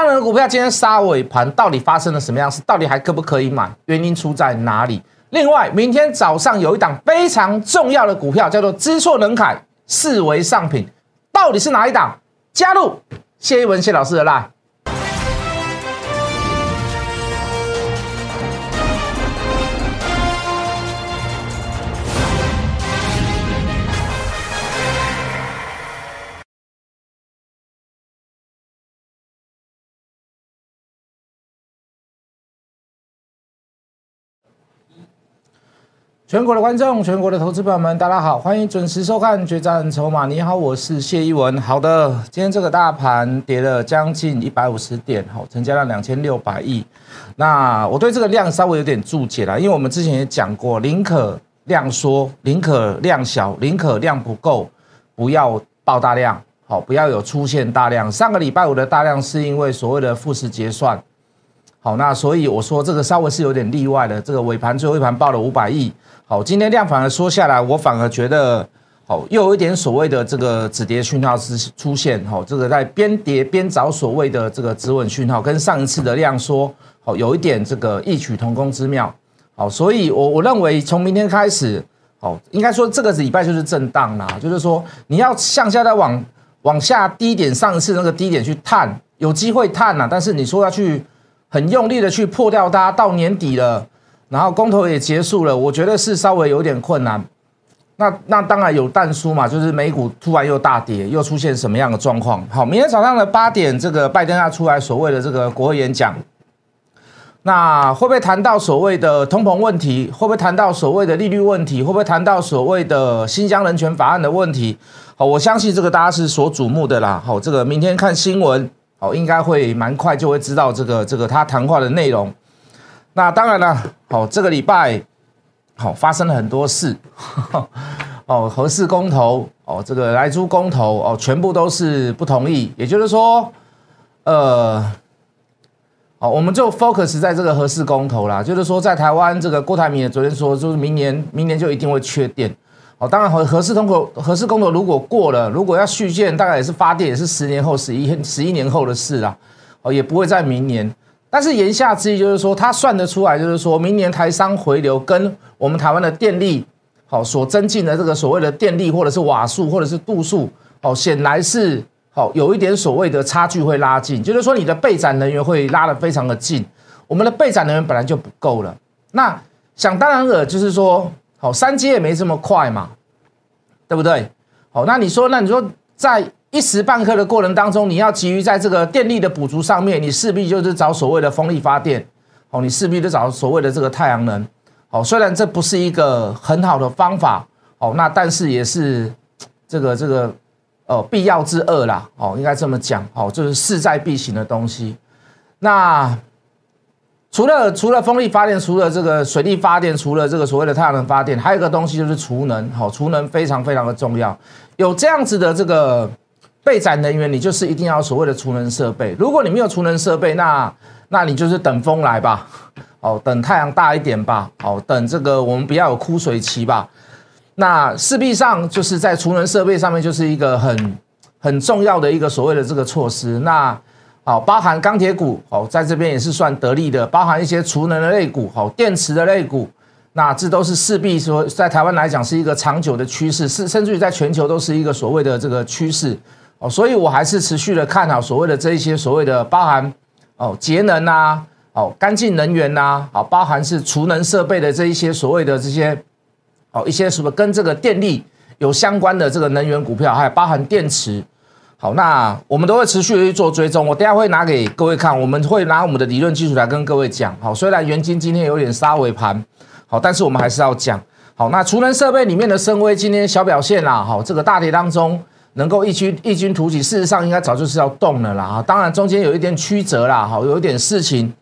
大龙股票今天杀尾盘，到底发生了什么样事？到底还可不可以买？原因出在哪里？另外，明天早上有一档非常重要的股票，叫做知错能改，视为上品，到底是哪一档？加入谢一文谢老师的啦。全国的观众，全国的投资朋友们，大家好，欢迎准时收看《决战筹码》。你好，我是谢一文。好的，今天这个大盘跌了将近一百五十点，好，成交量两千六百亿。那我对这个量稍微有点注解了，因为我们之前也讲过，宁可量缩，宁可量小，宁可量不够，不要爆大量，好，不要有出现大量。上个礼拜五的大量是因为所谓的复式结算，好，那所以我说这个稍微是有点例外的。这个尾盘最后一盘报了五百亿。好，今天量反而说下来，我反而觉得，好，又有一点所谓的这个止跌讯号是出现，好，这个在边跌边找所谓的这个止稳讯号，跟上一次的量缩，好，有一点这个异曲同工之妙，好，所以我我认为从明天开始，好，应该说这个礼拜就是震荡啦，就是说你要向下再往往下低点上一次那个低点去探，有机会探呐，但是你说要去很用力的去破掉它，到年底了。然后公投也结束了，我觉得是稍微有点困难。那那当然有淡书嘛，就是美股突然又大跌，又出现什么样的状况？好，明天早上的八点，这个拜登要出来所谓的这个国会演讲，那会不会谈到所谓的通膨问题？会不会谈到所谓的利率问题？会不会谈到所谓的新疆人权法案的问题？好，我相信这个大家是所瞩目的啦。好，这个明天看新闻，哦，应该会蛮快就会知道这个这个他谈话的内容。那当然了，好，这个礼拜好发生了很多事，哦，合适公投，哦，这个来租公投，哦，全部都是不同意，也就是说，呃，哦，我们就 focus 在这个合适公投啦，就是说，在台湾这个郭台铭也昨天说，就是明年明年就一定会缺电，哦，当然合合适通过合适公投如果过了，如果要续建，大概也是发电也是十年后十一十一年后的事啦，哦，也不会在明年。但是言下之意就是说，他算得出来，就是说明年台商回流跟我们台湾的电力好所增进的这个所谓的电力或者是瓦数或者是度数，哦，显然是好有一点所谓的差距会拉近，就是说你的备载能源会拉得非常的近，我们的备载能源本来就不够了。那想当然了，就是说好三阶也没这么快嘛，对不对？好，那你说，那你说在。一时半刻的过程当中，你要急于在这个电力的补足上面，你势必就是找所谓的风力发电，哦，你势必就找所谓的这个太阳能，哦，虽然这不是一个很好的方法，哦，那但是也是这个这个呃必要之恶啦，哦，应该这么讲，哦，就是势在必行的东西。那除了除了风力发电，除了这个水力发电，除了这个所谓的太阳能发电，还有一个东西就是储能，好，储能非常非常的重要，有这样子的这个。备载能源，你就是一定要所谓的储能设备。如果你没有储能设备，那那你就是等风来吧，哦，等太阳大一点吧，哦，等这个我们不要有枯水期吧。那势必上就是在储能设备上面就是一个很很重要的一个所谓的这个措施。那好，包含钢铁股，哦，在这边也是算得力的，包含一些储能的类股，好，电池的类股，那这都是势必说在台湾来讲是一个长久的趋势，是甚至于在全球都是一个所谓的这个趋势。哦，所以我还是持续的看好所谓的这一些所谓的包含哦节能呐，哦干净能源呐，好包含是储能设备的这一些所谓的这些哦一些什么跟这个电力有相关的这个能源股票，还有包含电池，好，那我们都会持续的去做追踪。我等下会拿给各位看，我们会拿我们的理论基础来跟各位讲。好，虽然元金今天有点杀尾盘，好，但是我们还是要讲。好，那储能设备里面的深威今天小表现啦，好，这个大跌当中。能够异军异军突起，事实上应该早就是要动了啦！当然中间有一点曲折啦，好，有一点事情，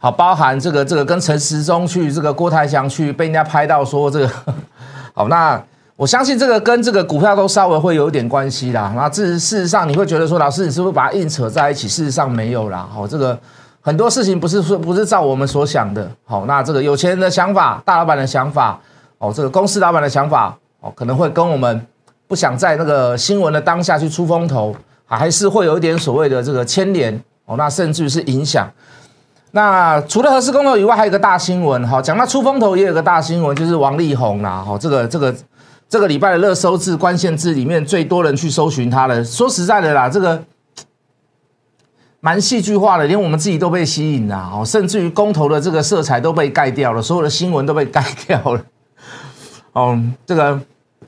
好，包含这个这个跟陈时中去这个郭台祥去被人家拍到说这个，好，那我相信这个跟这个股票都稍微会有一点关系啦。那这事实上你会觉得说，老师你是不是把它硬扯在一起？事实上没有啦，好，这个很多事情不是说不是照我们所想的，好，那这个有钱人的想法、大老板的想法，哦，这个公司老板的想法，哦，可能会跟我们。不想在那个新闻的当下去出风头，还是会有一点所谓的这个牵连，哦，那甚至于是影响。那除了核四公投以外，还有一个大新闻，哈，讲到出风头也有个大新闻，就是王力宏啦，哈，这个这个这个礼拜的热搜字关键字里面最多人去搜寻他的。说实在的啦，这个蛮戏剧化的，连我们自己都被吸引了，哦，甚至于公投的这个色彩都被盖掉了，所有的新闻都被盖掉了。哦，这个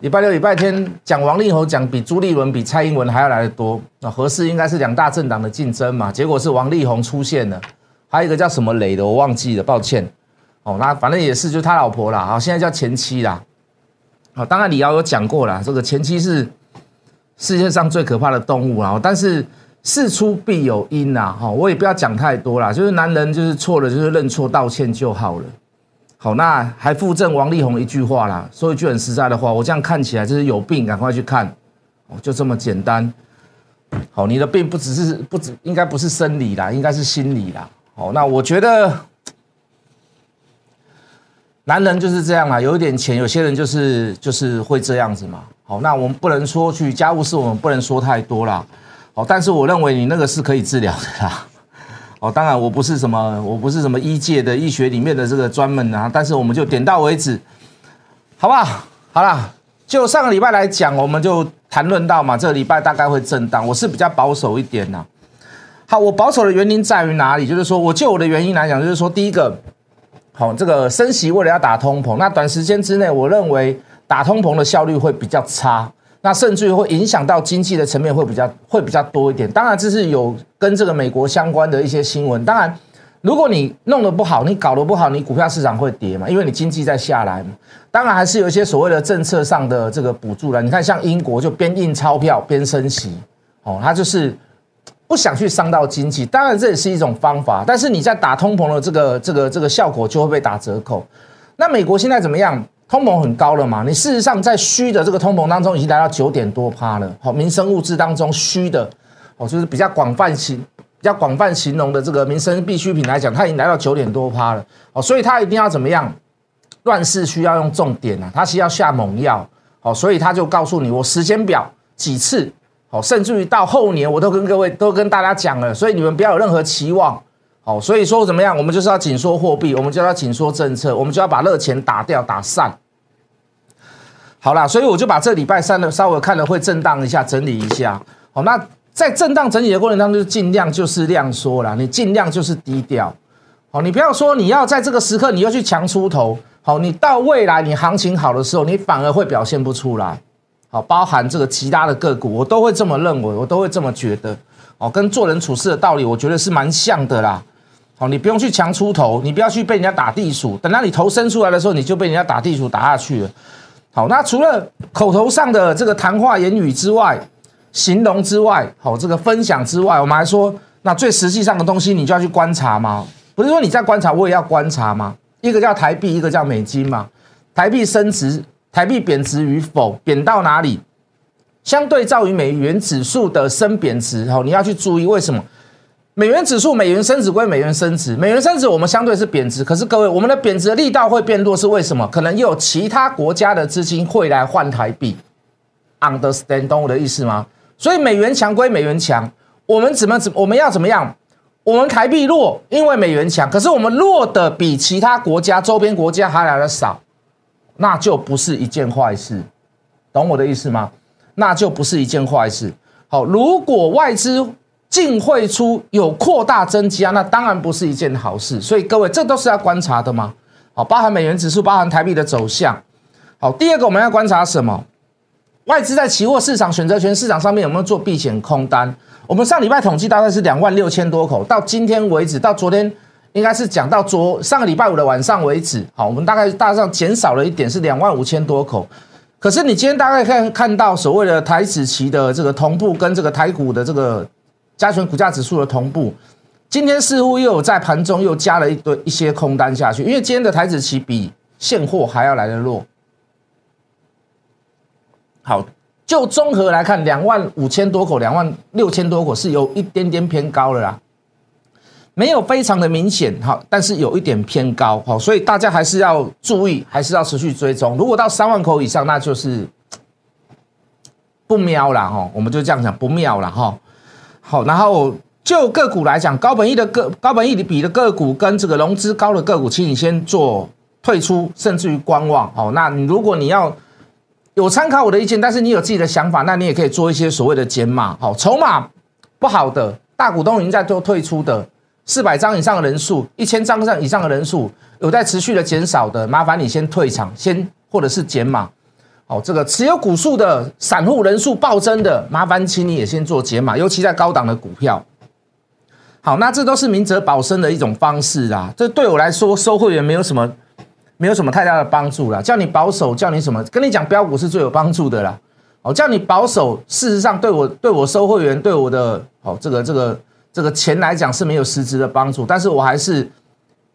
礼拜六、礼拜天讲王力宏讲比朱立伦、比蔡英文还要来的多。那合适应该是两大政党的竞争嘛，结果是王力宏出现了。还有一个叫什么雷的，我忘记了，抱歉。哦，那反正也是，就他老婆啦，啊，现在叫前妻啦。好，当然李瑶有讲过啦，这个前期是世界上最可怕的动物啊。但是事出必有因呐，哈，我也不要讲太多啦，就是男人就是错了，就是认错道歉就好了。好，那还附赠王力宏一句话啦，说一句很实在的话，我这样看起来就是有病，赶快去看，哦，就这么简单。好，你的病不只是不止，应该不是生理啦，应该是心理啦。好，那我觉得男人就是这样啊，有一点钱，有些人就是就是会这样子嘛。好，那我们不能说去家务事，我们不能说太多啦。好，但是我认为你那个是可以治疗的啦。哦，当然我不是什么，我不是什么医界的医学里面的这个专门啊，但是我们就点到为止，好不好？好啦，就上个礼拜来讲，我们就谈论到嘛，这个礼拜大概会震荡，我是比较保守一点呐。好，我保守的原因在于哪里？就是说，我就我的原因来讲，就是说，第一个，好，这个升息为了要打通膨，那短时间之内，我认为打通膨的效率会比较差，那甚至于会影响到经济的层面会比较会比较多一点。当然，这是有跟这个美国相关的一些新闻。当然，如果你弄得不好，你搞得不好，你股票市场会跌嘛，因为你经济在下来嘛。当然，还是有一些所谓的政策上的这个补助了。你看，像英国就边印钞票边升息，哦，它就是。不想去伤到经济，当然这也是一种方法，但是你在打通膨的这个这个这个效果就会被打折扣。那美国现在怎么样？通膨很高了嘛？你事实上在虚的这个通膨当中已经来到九点多趴了。好，民生物资当中虚的，哦，就是比较广泛形比较广泛形容的这个民生必需品来讲，它已经来到九点多趴了。哦，所以它一定要怎么样？乱世需要用重点啊，它是要下猛药。好，所以他就告诉你，我时间表几次。甚至于到后年，我都跟各位都跟大家讲了，所以你们不要有任何期望。好，所以说怎么样，我们就是要紧缩货币，我们就要紧缩政策，我们就要把热钱打掉、打散。好啦，所以我就把这礼拜三的稍微看了会震荡一下，整理一下。好，那在震荡整理的过程当中，就尽量就是量缩了，你尽量就是低调。好，你不要说你要在这个时刻你要去强出头。好，你到未来你行情好的时候，你反而会表现不出来。好，包含这个其他的个股，我都会这么认为，我都会这么觉得。哦，跟做人处事的道理，我觉得是蛮像的啦。好，你不用去强出头，你不要去被人家打地鼠。等到你头伸出来的时候，你就被人家打地鼠打下去了。好，那除了口头上的这个谈话言语之外，形容之外，好，这个分享之外，我们还说，那最实际上的东西，你就要去观察吗？不是说你在观察，我也要观察吗？一个叫台币，一个叫美金嘛。台币升值。台币贬值与否，贬到哪里？相对照于美元指数的升贬值，哦，你要去注意为什么？美元指数美元升值归美元升值，美元升值我们相对是贬值，可是各位，我们的贬值的力道会变弱，是为什么？可能又有其他国家的资金会来换台币，understand 懂我的意思吗？所以美元强归美元强，我们怎么怎我们要怎么样？我们台币弱，因为美元强，可是我们弱的比其他国家周边国家还来的少。那就不是一件坏事，懂我的意思吗？那就不是一件坏事。好，如果外资净汇出有扩大增加，那当然不是一件好事。所以各位，这都是要观察的吗？好，包含美元指数，包含台币的走向。好，第二个我们要观察什么？外资在期货市场、选择权市场上面有没有做避险空单？我们上礼拜统计大概是两万六千多口，到今天为止，到昨天。应该是讲到昨上个礼拜五的晚上为止，好，我们大概大致上减少了一点，是两万五千多口。可是你今天大概看看到所谓的台子期的这个同步，跟这个台股的这个加权股价指数的同步，今天似乎又有在盘中又加了一堆一些空单下去，因为今天的台子期比现货还要来的弱。好，就综合来看，两万五千多口，两万六千多口是有一点点偏高了啦。没有非常的明显哈，但是有一点偏高哈，所以大家还是要注意，还是要持续追踪。如果到三万口以上，那就是 不妙了哈，我们就这样讲不妙了哈。好，然后就个股来讲，高本益的个高本益的比的个股跟这个融资高的个股，请你先做退出，甚至于观望。哦，那你如果你要有参考我的意见，但是你有自己的想法，那你也可以做一些所谓的减码。好，筹码不好的大股东已经在做退出的，四百张以上的人数，一千张上以上的人数有在持续的减少的，麻烦你先退场，先或者是减码。哦，这个持有股数的散户人数暴增的，麻烦请你也先做减码，尤其在高档的股票。好，那这都是明哲保身的一种方式啦。这对我来说，收会员没有什么，没有什么太大的帮助啦。叫你保守，叫你什么？跟你讲标股是最有帮助的啦。哦，叫你保守，事实上对我对我收会员对我的哦这个这个这个钱来讲是没有实质的帮助。但是我还是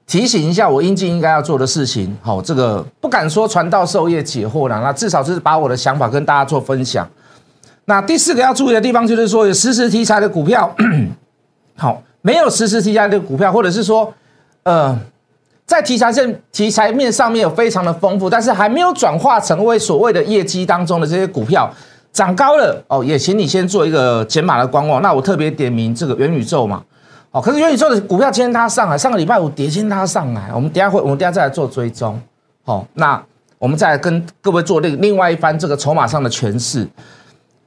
提醒一下我应尽应该要做的事情。好，这个不敢说传道授业解惑了，那至少就是把我的想法跟大家做分享。那第四个要注意的地方就是说，有实时题材的股票，好。没有实时题材的股票，或者是说，呃，在题材上、题材面上面有非常的丰富，但是还没有转化成为所谓的业绩当中的这些股票涨高了哦，也请你先做一个减码的观望。那我特别点名这个元宇宙嘛，哦，可是元宇宙的股票今天它上来，上个礼拜五跌，今天它上来，我们等下会，我们等下再来做追踪。好，那我们再来跟各位做另另外一番这个筹码上的诠释。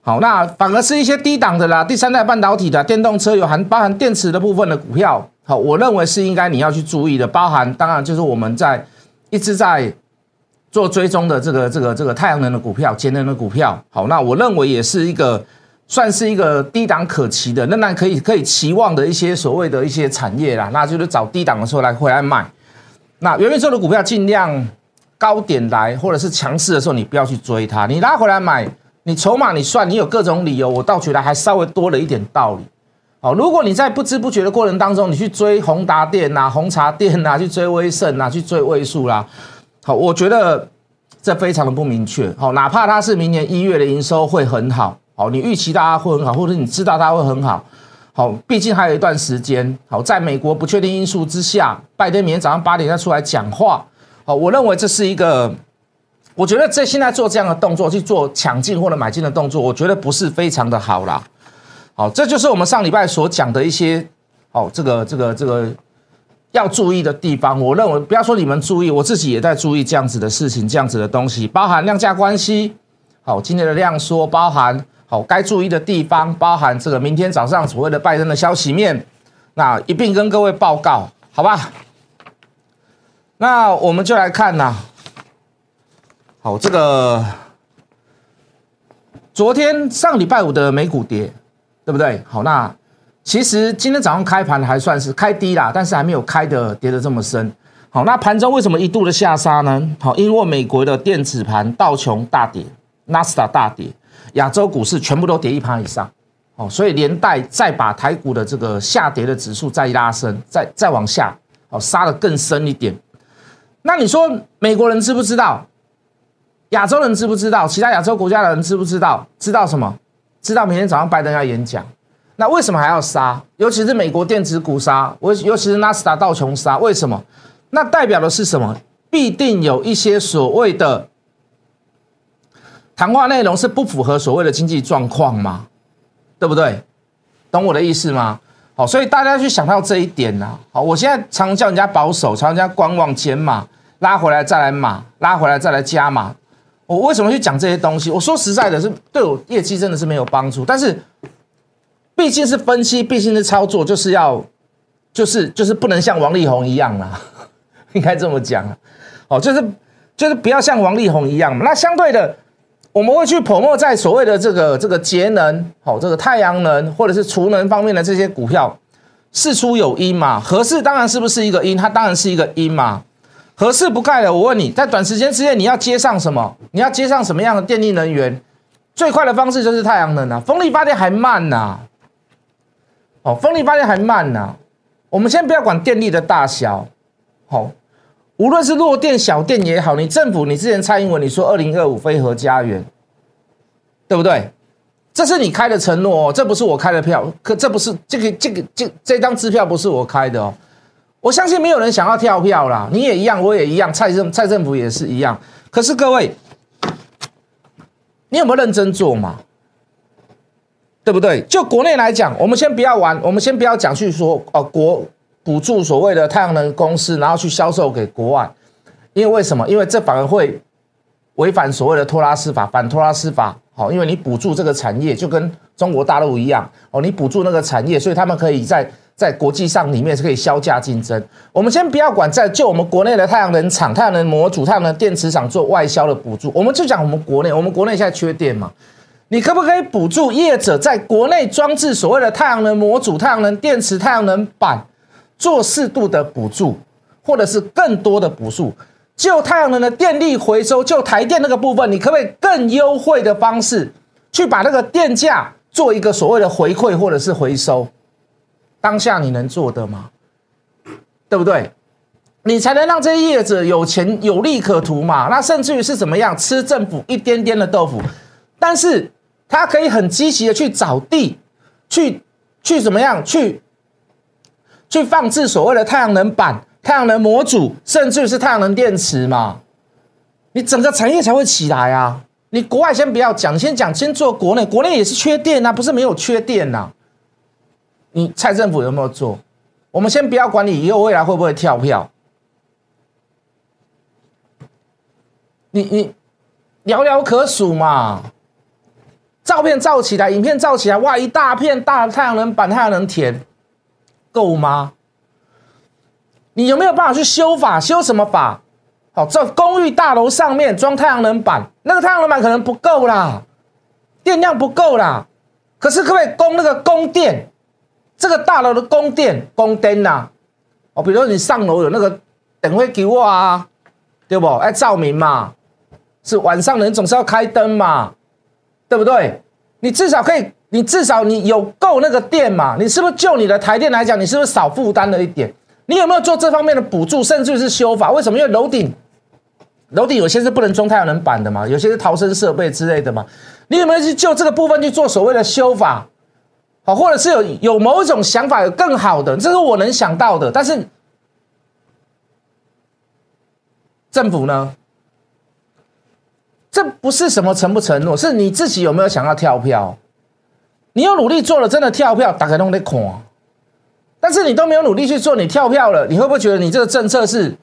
好，那反而是一些低档的啦，第三代半导体的电动车有含包含电池的部分的股票，好，我认为是应该你要去注意的，包含当然就是我们在一直在做追踪的这个这个这个太阳能的股票、节能的股票，好，那我认为也是一个算是一个低档可期的，仍然可以可以期望的一些所谓的一些产业啦，那就是找低档的时候来回来买。那元宇宙的股票尽量高点来或者是强势的时候，你不要去追它，你拉回来买。你筹码你算，你有各种理由，我倒觉得还稍微多了一点道理。好，如果你在不知不觉的过程当中，你去追宏达电呐、红茶店呐，去追威盛呐，去追位数啦，好，我觉得这非常的不明确。好，哪怕它是明年一月的营收会很好，好，你预期大家会很好，或者你知道它会很好，好，毕竟还有一段时间。好，在美国不确定因素之下，拜登明天早上八点再出来讲话，好，我认为这是一个。我觉得这现在做这样的动作去做抢进或者买进的动作，我觉得不是非常的好啦。好，这就是我们上礼拜所讲的一些，哦，这个这个这个要注意的地方。我认为不要说你们注意，我自己也在注意这样子的事情，这样子的东西，包含量价关系，好，今天的量缩，包含好该注意的地方，包含这个明天早上所谓的拜登的消息面，那一并跟各位报告，好吧？那我们就来看呐。好，这个昨天上礼拜五的美股跌，对不对？好，那其实今天早上开盘还算是开低啦，但是还没有开的跌的这么深。好，那盘中为什么一度的下杀呢？好，因为美国的电子盘道琼大跌，纳斯达大跌，亚洲股市全部都跌一盘以上。哦，所以连带再把台股的这个下跌的指数再拉升，再再往下，哦，杀的更深一点。那你说美国人知不知道？亚洲人知不知道？其他亚洲国家的人知不知道？知道什么？知道明天早上拜登要演讲。那为什么还要杀？尤其是美国电子股杀，我尤其是纳斯达道琼杀，为什么？那代表的是什么？必定有一些所谓的谈话内容是不符合所谓的经济状况吗？对不对？懂我的意思吗？好，所以大家去想到这一点呐。好，我现在常叫人家保守，常人家观望减码，拉回来再来码，拉回来再来加码。我为什么去讲这些东西？我说实在的，是对我业绩真的是没有帮助。但是毕竟是分析，毕竟是操作，就是要，就是就是不能像王力宏一样啦，应该这么讲啊。哦，就是就是不要像王力宏一样。那相对的，我们会去泼墨在所谓的这个这个节能，好，这个太阳能或者是储能方面的这些股票，事出有因嘛。合适当然是不是一个因，它当然是一个因嘛。合适不盖了，我问你，在短时间之内你要接上什么？你要接上什么样的电力能源？最快的方式就是太阳能啊，风力发电还慢呐。哦，风力发电还慢呐。我们先不要管电力的大小，好，无论是弱电、小电也好，你政府，你之前蔡英文你说二零二五飞核家园，对不对？这是你开的承诺哦，这不是我开的票，可这不是这个这个这这张支票不是我开的哦。我相信没有人想要跳票啦，你也一样，我也一样，蔡政蔡政府也是一样。可是各位，你有没有认真做嘛？对不对？就国内来讲，我们先不要玩，我们先不要讲去说哦，国补助所谓的太阳能公司，然后去销售给国外，因为为什么？因为这反而会违反所谓的托拉斯法，反托拉斯法。好，因为你补助这个产业，就跟中国大陆一样哦，你补助那个产业，所以他们可以在在国际上里面是可以销价竞争。我们先不要管在就我们国内的太阳能厂、太阳能模组、太阳能电池厂做外销的补助，我们就讲我们国内，我们国内现在缺电嘛。你可不可以补助业者在国内装置所谓的太阳能模组、太阳能电池、太阳能板，做适度的补助，或者是更多的补助？就太阳能的电力回收，就台电那个部分，你可不可以更优惠的方式去把那个电价做一个所谓的回馈或者是回收？当下你能做的吗？对不对？你才能让这些业者有钱有利可图嘛？那甚至于是怎么样吃政府一点点的豆腐，但是。他可以很积极的去找地，去去怎么样去去放置所谓的太阳能板、太阳能模组，甚至是太阳能电池嘛？你整个产业才会起来啊！你国外先不要讲，先讲先做国内，国内也是缺电啊，不是没有缺电呐。你蔡政府有没有做？我们先不要管你以后未来会不会跳票，你你寥寥可数嘛。照片照起来，影片照起来，哇，一大片大太阳能板、太阳能田，够吗？你有没有办法去修法？修什么法？好，在公寓大楼上面装太阳能板，那个太阳能板可能不够啦，电量不够啦。可是可不可以供那个供电？这个大楼的供电供电呐？哦，比如说你上楼有那个等会给我啊，对不？哎，照明嘛，是晚上人总是要开灯嘛。对不对？你至少可以，你至少你有够那个电嘛？你是不是就你的台电来讲，你是不是少负担了一点？你有没有做这方面的补助，甚至是修法？为什么？因为楼顶，楼顶有些是不能装太阳能板的嘛，有些是逃生设备之类的嘛。你有没有去就这个部分去做所谓的修法？好，或者是有有某一种想法，有更好的，这是我能想到的。但是政府呢？这不是什么承不承诺，是你自己有没有想要跳票？你有努力做了，真的跳票，打开弄得看。但是你都没有努力去做，你跳票了，你会不会觉得你这个政策是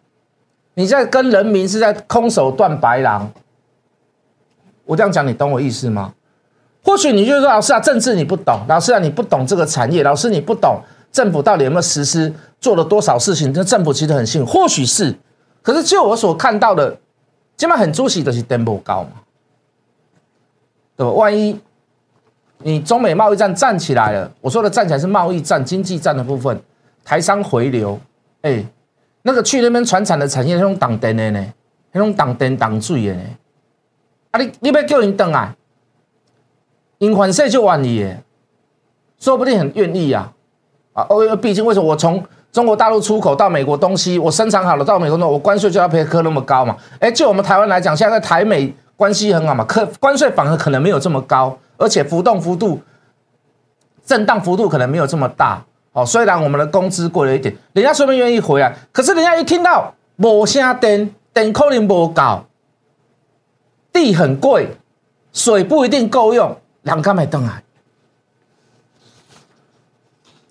你在跟人民是在空手断白狼？我这样讲，你懂我意思吗？或许你就说老师啊，政治你不懂，老师啊，你不懂这个产业，老师你不懂政府到底有没有实施，做了多少事情？这政府其实很幸运，或许是，可是就我所看到的。起码很出息的是登不高嘛，对吧？万一你中美贸易战站起来了，我说的站起来是贸易战、经济战的部分，台商回流，哎，那个去那边传产的产业那种挡灯的呢，那种挡灯挡水的呢，啊，你你要叫人等啊，因反税就万亿，说不定很愿意啊，啊，哦，毕竟为什么我从。中国大陆出口到美国东西，我生产好了到美国呢，我关税就要赔科那么高嘛？哎，就我们台湾来讲，现在台美关系很好嘛，可关税反而可能没有这么高，而且浮动幅度、震荡幅度可能没有这么大。哦，虽然我们的工资贵了一点，人家说不定愿意回来，可是人家一听到无声电，电可能无够，地很贵，水不一定够用，人干没登来？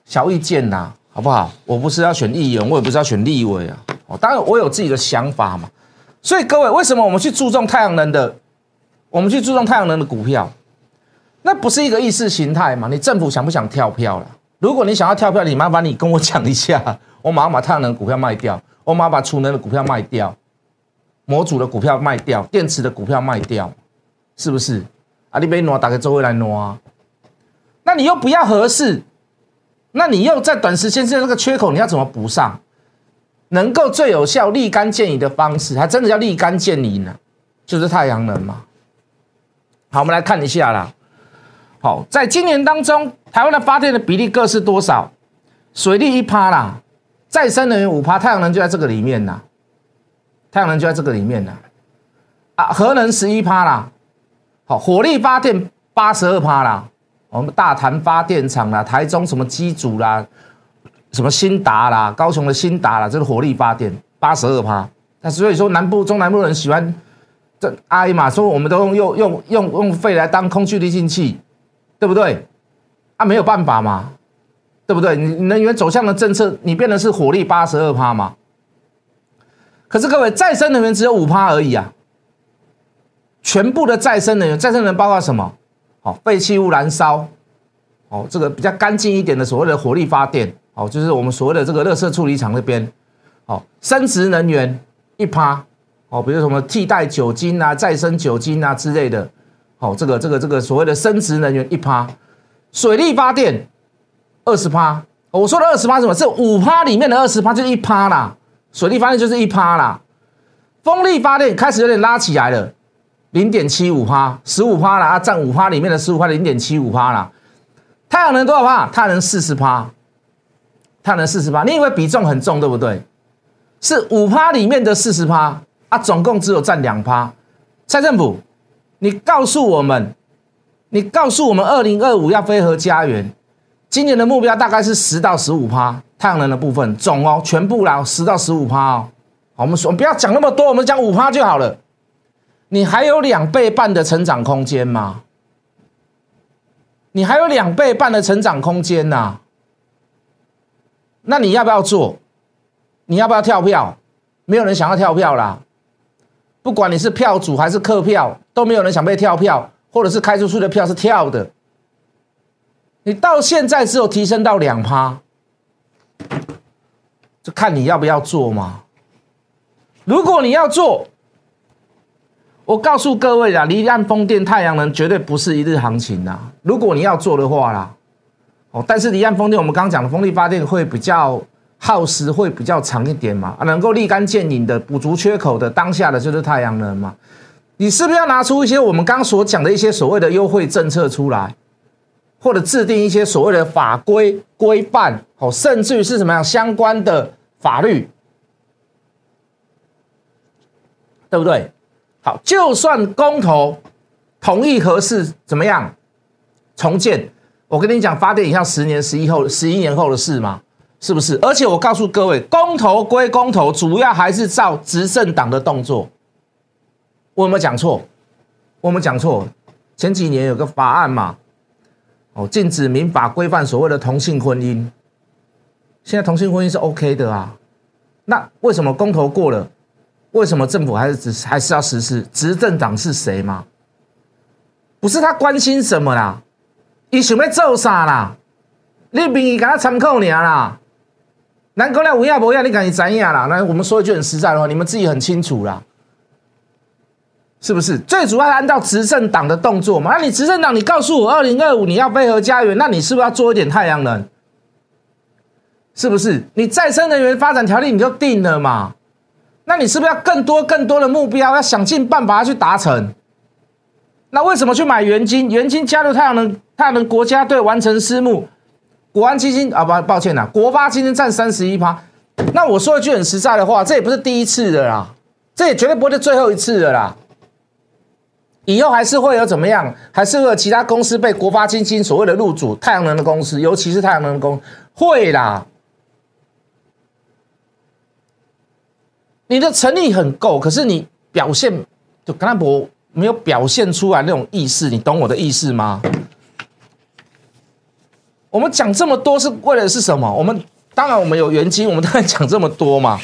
小意见呐。好不好？我不是要选议员，我也不是要选立委啊。哦，当然我有自己的想法嘛。所以各位，为什么我们去注重太阳能的？我们去注重太阳能的股票，那不是一个意识形态嘛？你政府想不想跳票了？如果你想要跳票，你麻烦你跟我讲一下，我马上把太阳能股票卖掉，我马上把储能的股票卖掉，模组的股票卖掉，电池的股票卖掉，是不是？啊，你别挪，打开周围来挪啊。那你又不要合适。那你又在短时间之内那个缺口，你要怎么补上？能够最有效、立竿见影的方式，还真的叫立竿见影呢？就是太阳能嘛。好，我们来看一下啦。好，在今年当中，台湾的发电的比例各是多少？水利一趴啦，再生能源五趴，太阳能就在这个里面呐。太阳能就在这个里面呐。啊，核能十一趴啦。好，火力发电八十二趴啦。我们大潭发电厂啦，台中什么机组啦，什么新达啦，高雄的新达啦，这是火力发电八十二趴。那所以说南部中南部人喜欢这阿姨嘛，说我们都用用用用用肺来当空气滤净器，对不对？啊，没有办法嘛，对不对？你能源走向的政策，你变的是火力八十二趴嘛？可是各位，再生能源只有五趴而已啊！全部的再生能源，再生能源包括什么？好，废弃物燃烧，哦，这个比较干净一点的所谓的火力发电，哦，就是我们所谓的这个热色处理厂那边，哦，生殖能源一趴，哦，比如什么替代酒精啊、再生酒精啊之类的，哦，这个这个这个所谓的生殖能源一趴，水力发电二十趴，我说的二十趴什么？是五趴里面的二十趴，就是一趴啦。水力发电就是一趴啦，风力发电开始有点拉起来了，零点七五趴，十五趴啦，啊，占五趴里面的十五趴零点七五趴啦。太阳能多少趴？太阳能四十趴，太阳能四十趴。你以为比重很重对不对？是五趴里面的四十趴啊，总共只有占两趴。蔡政府，你告诉我们，你告诉我们，二零二五要飞核家园，今年的目标大概是十到十五趴。太阳能的部分总哦，全部啦，十到十五趴哦。我们说不要讲那么多，我们讲五趴就好了。你还有两倍半的成长空间吗？你还有两倍半的成长空间呐？那你要不要做？你要不要跳票？没有人想要跳票啦。不管你是票主还是客票，都没有人想被跳票，或者是开出去的票是跳的。你到现在只有提升到两趴。就看你要不要做嘛。如果你要做，我告诉各位啦，离岸风电、太阳能绝对不是一日行情呐。如果你要做的话啦，哦，但是离岸风电我们刚刚讲的风力发电会比较耗时，会比较长一点嘛，啊，能够立竿见影的补足缺口的，当下的就是太阳能嘛。你是不是要拿出一些我们刚所讲的一些所谓的优惠政策出来？或者制定一些所谓的法规规范，哦，甚至于是什么样相关的法律，对不对？好，就算公投同意合适，怎么样重建？我跟你讲，发电影像十年、十一后、十一年后的事吗？是不是？而且我告诉各位，公投归公投，主要还是照执政党的动作。我有没有讲错？我有没有讲错。前几年有个法案嘛。哦，禁止民法规范所谓的同性婚姻，现在同性婚姻是 OK 的啊，那为什么公投过了，为什么政府还是只还是要实施？执政党是谁吗？不是他关心什么啦，你想要做啥啦？你民意给他参考你啦，难讲了无亚无要，你赶紧怎样啦？那我们说一句很实在的话，你们自己很清楚啦。是不是最主要按照执政党的动作嘛？那你执政党，你告诉我，二零二五你要配合家园，那你是不是要做一点太阳能？是不是？你再生能源发展条例你就定了嘛？那你是不是要更多更多的目标，要想尽办法去达成？那为什么去买元金？元金加入太阳能，太阳能国家队完成私募，国安基金啊，不，抱歉呐，国发基金占三十一趴。那我说一句很实在的话，这也不是第一次的啦，这也绝对不会是最后一次的啦。以后还是会有怎么样？还是会有其他公司被国发基金所谓的入主太阳能的公司，尤其是太阳能公会啦。你的诚意很够，可是你表现就刚才我没有表现出来那种意识，你懂我的意思吗？我们讲这么多是为了是什么？我们当然我们有原金，我们当然讲这么多嘛，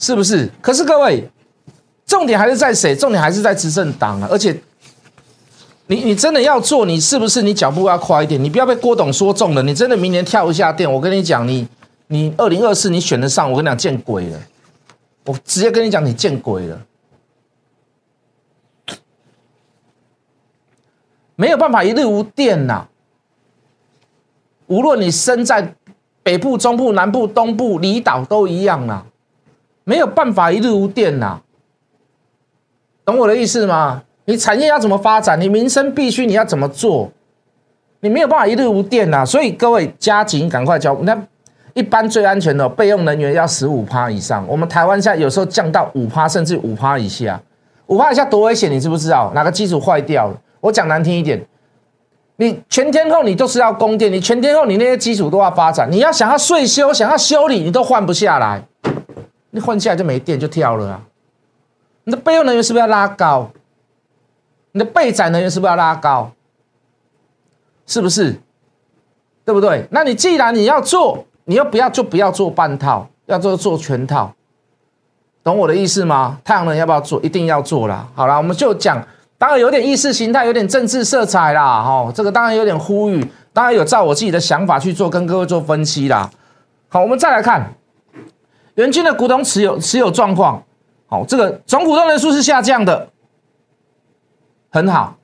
是不是？可是各位。重点还是在谁？重点还是在执政党啊！而且，你你真的要做，你是不是你脚步要快一点？你不要被郭董说中了。你真的明年跳一下电，我跟你讲，你你二零二四你选得上，我跟你讲见鬼了！我直接跟你讲，你见鬼了！没有办法一日无电呐！无论你身在北部、中部、南部、东部、离岛都一样啊！没有办法一日无电呐！懂我的意思吗？你产业要怎么发展？你民生必须你要怎么做？你没有办法一日无电呐！所以各位加紧赶快交。那一般最安全的备用能源要十五趴以上。我们台湾现在有时候降到五趴，甚至五趴以下。五趴以下多危险，你知不知道？哪个基础坏掉了？我讲难听一点，你全天候你都是要供电，你全天候你那些基础都要发展。你要想要税修，想要修理，你都换不下来。你换下来就没电，就跳了啊！你的备用能源是不是要拉高？你的备载能源是不是要拉高？是不是？对不对？那你既然你要做，你要不要就不要做半套，要做做全套，懂我的意思吗？太阳能要不要做？一定要做啦。好啦，我们就讲，当然有点意识形态，有点政治色彩啦，哈，这个当然有点呼吁，当然有照我自己的想法去做，跟各位做分析啦。好，我们再来看元军的股东持有持有状况，好，这个总股东人数是下降的，很好，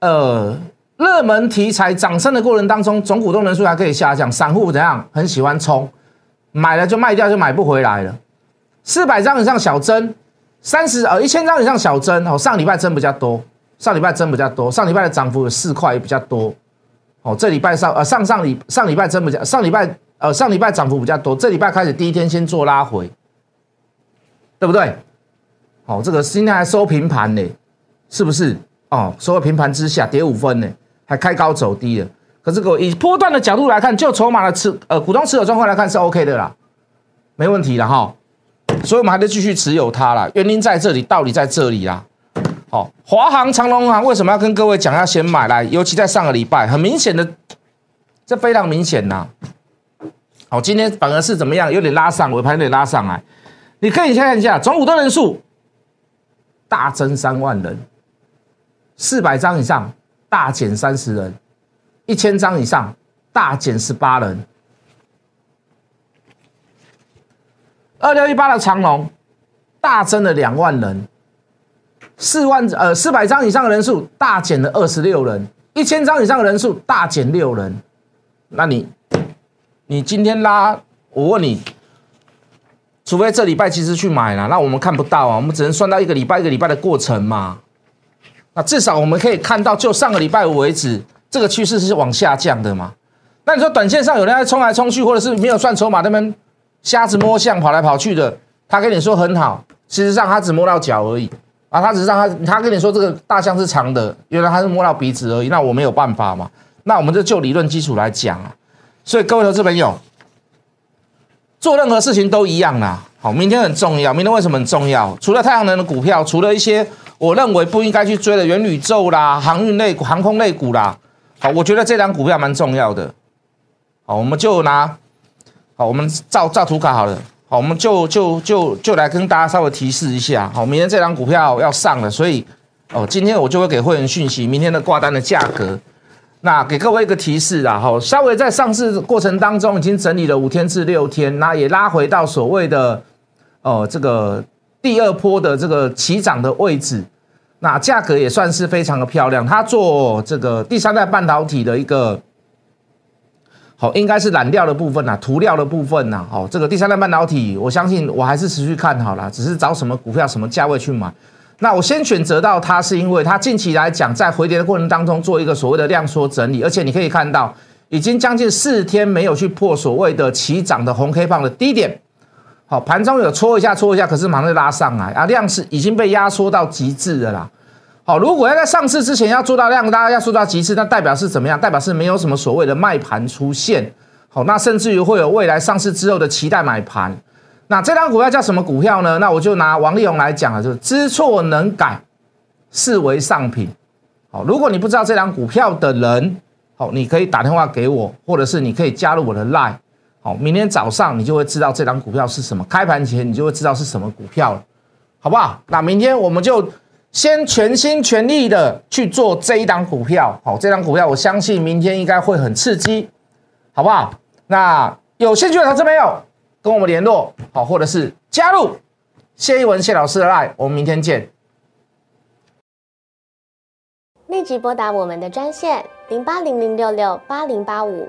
呃。热门题材涨升的过程当中，总股东人数还可以下降，散户怎样？很喜欢冲，买了就卖掉，就买不回来了。四百张以上小增，三十呃一千张以上小增哦。上礼拜增比较多，上礼拜增比较多，上礼拜的涨幅有四块也比较多。哦，这礼拜上呃上上礼上礼拜增比较，上礼拜呃上礼拜涨幅比较多，这礼拜开始第一天先做拉回，对不对？哦，这个今天还收平盘呢，是不是？哦，收平盘之下跌五分呢。还开高走低了，可是我以波段的角度来看，就筹码的持呃股东持有状况来看是 OK 的啦，没问题了哈，所以我们还得继续持有它啦。原因在这里，道理在这里啦。好，华航、长隆航为什么要跟各位讲要先买来？尤其在上个礼拜，很明显的，这非常明显呐。好，今天反而是怎么样？有点拉上，尾盘有点拉上来。你可以看一下总股东人数大增三万人，四百张以上。大减三十人，一千张以上大减十八人。二六一八的长龙大增了两万人，四万呃四百张以上的人数大减了二十六人，一千张以上的人数大减六人。那你你今天拉，我问你，除非这礼拜其实去买了，那我们看不到啊，我们只能算到一个礼拜一个礼拜的过程嘛。那至少我们可以看到，就上个礼拜五为止，这个趋势是往下降的嘛？那你说短线上有人在冲来冲去，或者是没有算筹码那边瞎子摸象跑来跑去的，他跟你说很好，事实上他只摸到脚而已啊，他只是让他他跟你说这个大象是长的，原来他是摸到鼻子而已，那我没有办法嘛？那我们就就理论基础来讲啊，所以各位投资朋友，做任何事情都一样啦。好，明天很重要，明天为什么很重要？除了太阳能的股票，除了一些。我认为不应该去追的元宇宙啦、航运类股、航空类股啦。好，我觉得这张股票蛮重要的。好，我们就拿好，我们照照图卡好了。好，我们就就就就来跟大家稍微提示一下。好，明天这张股票要上了，所以哦，今天我就会给会员讯息，明天的挂单的价格。那给各位一个提示啊，好，稍微在上市过程当中已经整理了五天至六天，那也拉回到所谓的哦这个。第二波的这个起涨的位置，那价格也算是非常的漂亮。它做这个第三代半导体的一个，好，应该是染料的部分呐，涂料的部分呐。好，这个第三代半导体，我相信我还是持续看好了，只是找什么股票、什么价位去买。那我先选择到它，是因为它近期来讲，在回跌的过程当中做一个所谓的量缩整理，而且你可以看到，已经将近四天没有去破所谓的起涨的红黑棒的低点。好，盘中有搓一下，搓一下，可是马上就拉上来啊，量是已经被压缩到极致的啦。好，如果要在上市之前要做到量，大家要做到极致，那代表是怎么样？代表是没有什么所谓的卖盘出现。好，那甚至于会有未来上市之后的期待买盘。那这张股票叫什么股票呢？那我就拿王力宏来讲了，就是知错能改，视为上品。好，如果你不知道这张股票的人，好，你可以打电话给我，或者是你可以加入我的 Line。好，明天早上你就会知道这张股票是什么。开盘前你就会知道是什么股票了，好不好？那明天我们就先全心全力的去做这一档股票。好，这张股票我相信明天应该会很刺激，好不好？那有兴趣的投资朋友跟我们联络，好，或者是加入谢一文谢老师的 line，我们明天见。立即拨打我们的专线零八零零六六八零八五。